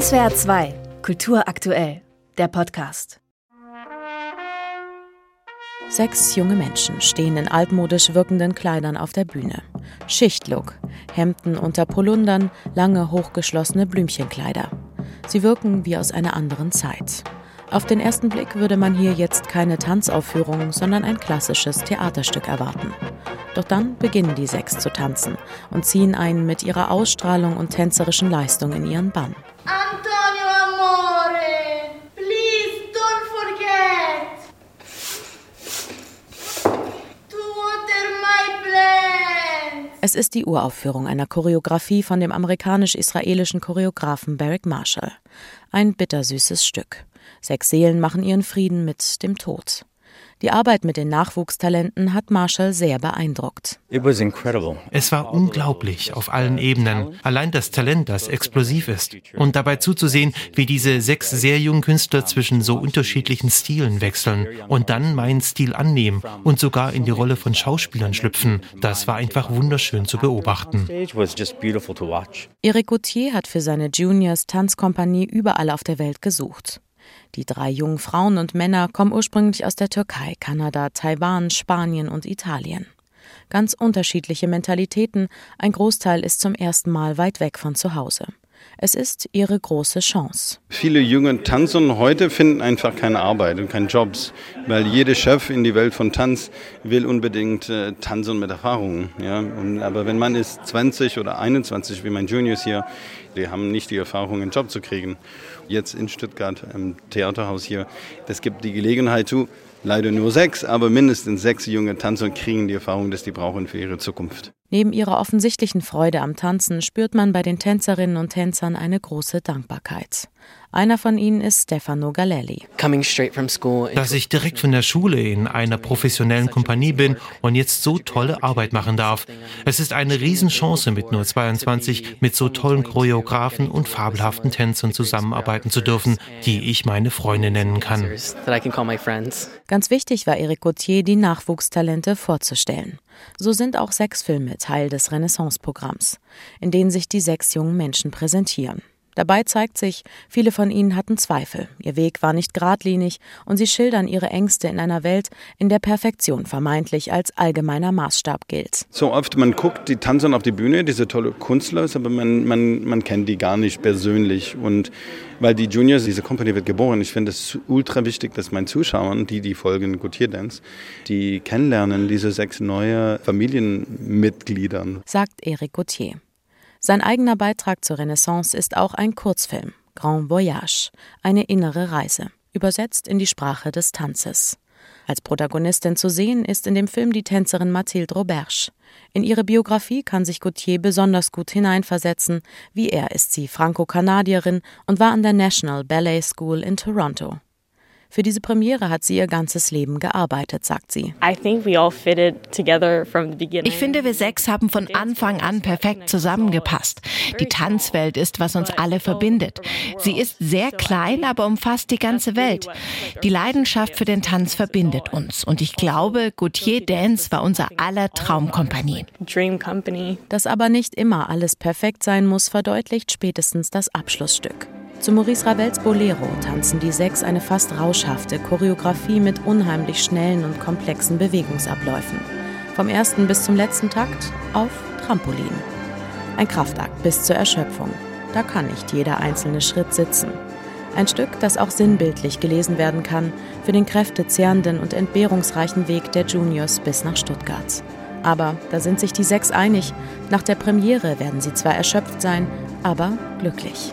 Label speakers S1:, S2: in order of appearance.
S1: SWR 2, Kultur aktuell, der Podcast.
S2: Sechs junge Menschen stehen in altmodisch wirkenden Kleidern auf der Bühne. Schichtlook, Hemden unter Polundern, lange hochgeschlossene Blümchenkleider. Sie wirken wie aus einer anderen Zeit. Auf den ersten Blick würde man hier jetzt keine Tanzaufführung, sondern ein klassisches Theaterstück erwarten. Doch dann beginnen die sechs zu tanzen und ziehen einen mit ihrer Ausstrahlung und tänzerischen Leistung in ihren Bann. Es ist die Uraufführung einer Choreografie von dem amerikanisch-israelischen Choreografen Barrick Marshall. Ein bittersüßes Stück. Sechs Seelen machen ihren Frieden mit dem Tod. Die Arbeit mit den Nachwuchstalenten hat Marshall sehr beeindruckt.
S3: Es war unglaublich auf allen Ebenen. Allein das Talent, das explosiv ist. Und dabei zuzusehen, wie diese sechs sehr jungen Künstler zwischen so unterschiedlichen Stilen wechseln und dann meinen Stil annehmen und sogar in die Rolle von Schauspielern schlüpfen, das war einfach wunderschön zu beobachten.
S2: Eric Gauthier hat für seine Juniors Tanzkompanie überall auf der Welt gesucht. Die drei jungen Frauen und Männer kommen ursprünglich aus der Türkei, Kanada, Taiwan, Spanien und Italien. Ganz unterschiedliche Mentalitäten, ein Großteil ist zum ersten Mal weit weg von zu Hause. Es ist ihre große Chance.
S4: Viele junge Tanzer heute finden einfach keine Arbeit und keine Jobs, weil jeder Chef in die Welt von Tanz will unbedingt äh, tanzen mit Erfahrung. Ja? Und, aber wenn man ist 20 oder 21, wie mein Juniors hier, die haben nicht die Erfahrung, einen Job zu kriegen. Jetzt in Stuttgart im Theaterhaus hier, das gibt die Gelegenheit zu, leider nur sechs, aber mindestens sechs junge Tanzer kriegen die Erfahrung, dass die brauchen für ihre Zukunft.
S2: Neben ihrer offensichtlichen Freude am Tanzen spürt man bei den Tänzerinnen und Tänzern eine große Dankbarkeit. Einer von ihnen ist Stefano Galelli.
S3: Dass ich direkt von der Schule in einer professionellen Kompanie bin und jetzt so tolle Arbeit machen darf. Es ist eine Riesenchance, mit nur 22 mit so tollen Choreografen und fabelhaften Tänzern zusammenarbeiten zu dürfen, die ich meine Freunde nennen kann.
S2: Ganz wichtig war Eric Gauthier, die Nachwuchstalente vorzustellen. So sind auch sechs Filme Teil des Renaissance-Programms, in denen sich die sechs jungen Menschen präsentieren. Dabei zeigt sich, viele von ihnen hatten Zweifel, ihr Weg war nicht geradlinig und sie schildern ihre Ängste in einer Welt, in der Perfektion vermeintlich als allgemeiner Maßstab gilt.
S4: So oft, man guckt die Tanzer auf die Bühne, diese tolle Künstler, aber man, man, man kennt die gar nicht persönlich. Und weil die Juniors, diese Company wird geboren, ich finde es ultra wichtig, dass meinen Zuschauern, die die folgen Gautier Dance, die kennenlernen, diese sechs neue Familienmitgliedern.
S2: Sagt Eric Gauthier. Sein eigener Beitrag zur Renaissance ist auch ein Kurzfilm, Grand Voyage, eine innere Reise, übersetzt in die Sprache des Tanzes. Als Protagonistin zu sehen ist in dem Film die Tänzerin Mathilde Roberge. In ihre Biografie kann sich Gauthier besonders gut hineinversetzen. Wie er ist sie Franco-Kanadierin und war an der National Ballet School in Toronto. Für diese Premiere hat sie ihr ganzes Leben gearbeitet, sagt sie.
S5: Ich finde, wir sechs haben von Anfang an perfekt zusammengepasst. Die Tanzwelt ist, was uns alle verbindet. Sie ist sehr klein, aber umfasst die ganze Welt. Die Leidenschaft für den Tanz verbindet uns. Und ich glaube, Gautier Dance war unser aller Traumkompanie.
S2: Dass aber nicht immer alles perfekt sein muss, verdeutlicht spätestens das Abschlussstück. Zu Maurice Ravels Bolero tanzen die sechs eine fast rauschhafte Choreografie mit unheimlich schnellen und komplexen Bewegungsabläufen. Vom ersten bis zum letzten Takt auf Trampolin. Ein Kraftakt bis zur Erschöpfung. Da kann nicht jeder einzelne Schritt sitzen. Ein Stück, das auch sinnbildlich gelesen werden kann für den kräftezehrenden und entbehrungsreichen Weg der Juniors bis nach Stuttgart. Aber da sind sich die sechs einig. Nach der Premiere werden sie zwar erschöpft sein, aber glücklich.